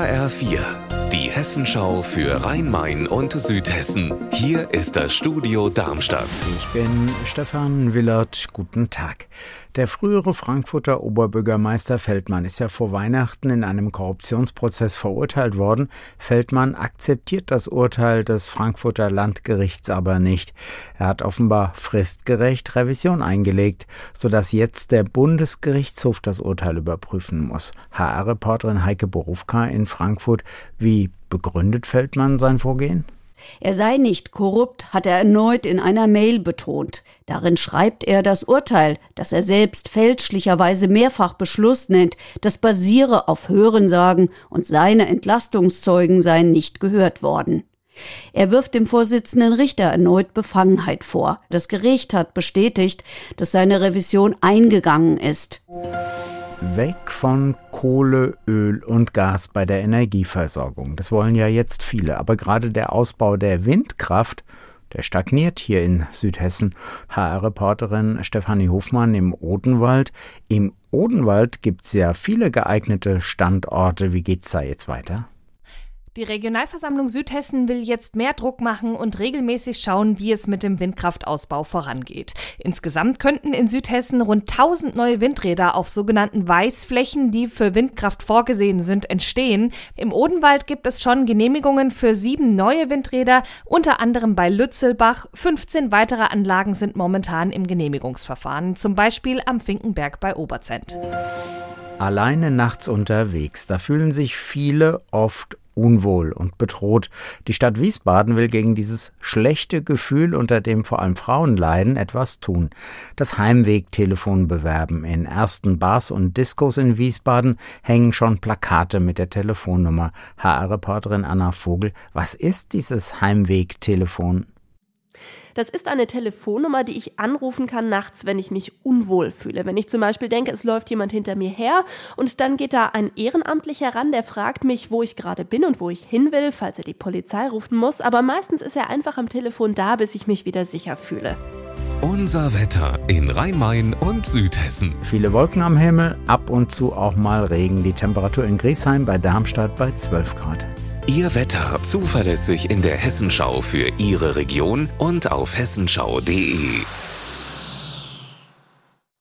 HR4, die Hessenschau für Rhein-Main und Südhessen. Hier ist das Studio Darmstadt. Ich bin Stefan Willert. Guten Tag. Der frühere Frankfurter Oberbürgermeister Feldmann ist ja vor Weihnachten in einem Korruptionsprozess verurteilt worden. Feldmann akzeptiert das Urteil des Frankfurter Landgerichts aber nicht. Er hat offenbar fristgerecht Revision eingelegt, sodass jetzt der Bundesgerichtshof das Urteil überprüfen muss. HR-Reporterin Heike Borufka in Frankfurt. Wie begründet Feldmann sein Vorgehen? Er sei nicht korrupt, hat er erneut in einer Mail betont. Darin schreibt er das Urteil, das er selbst fälschlicherweise mehrfach Beschluss nennt, das basiere auf Hörensagen und seine Entlastungszeugen seien nicht gehört worden. Er wirft dem Vorsitzenden Richter erneut Befangenheit vor. Das Gericht hat bestätigt, dass seine Revision eingegangen ist. Weg von Kohle, Öl und Gas bei der Energieversorgung. Das wollen ja jetzt viele. Aber gerade der Ausbau der Windkraft, der stagniert hier in Südhessen. HR-Reporterin Stefanie Hofmann im Odenwald. Im Odenwald gibt es ja viele geeignete Standorte. Wie geht's da jetzt weiter? Die Regionalversammlung Südhessen will jetzt mehr Druck machen und regelmäßig schauen, wie es mit dem Windkraftausbau vorangeht. Insgesamt könnten in Südhessen rund 1000 neue Windräder auf sogenannten Weißflächen, die für Windkraft vorgesehen sind, entstehen. Im Odenwald gibt es schon Genehmigungen für sieben neue Windräder, unter anderem bei Lützelbach. 15 weitere Anlagen sind momentan im Genehmigungsverfahren, zum Beispiel am Finkenberg bei Oberzent. Alleine nachts unterwegs, da fühlen sich viele oft unwohl und bedroht. Die Stadt Wiesbaden will gegen dieses schlechte Gefühl, unter dem vor allem Frauen leiden, etwas tun. Das Heimwegtelefon bewerben. In ersten Bars und Diskos in Wiesbaden hängen schon Plakate mit der Telefonnummer. HR-Reporterin Anna Vogel, was ist dieses Heimwegtelefon? Das ist eine Telefonnummer, die ich anrufen kann nachts, wenn ich mich unwohl fühle. Wenn ich zum Beispiel denke, es läuft jemand hinter mir her und dann geht da ein Ehrenamtlicher ran, der fragt mich, wo ich gerade bin und wo ich hin will, falls er die Polizei rufen muss. Aber meistens ist er einfach am Telefon da, bis ich mich wieder sicher fühle. Unser Wetter in Rhein-Main und Südhessen. Viele Wolken am Himmel, ab und zu auch mal Regen. Die Temperatur in Griesheim bei Darmstadt bei 12 Grad. Ihr Wetter zuverlässig in der Hessenschau für Ihre Region und auf hessenschau.de.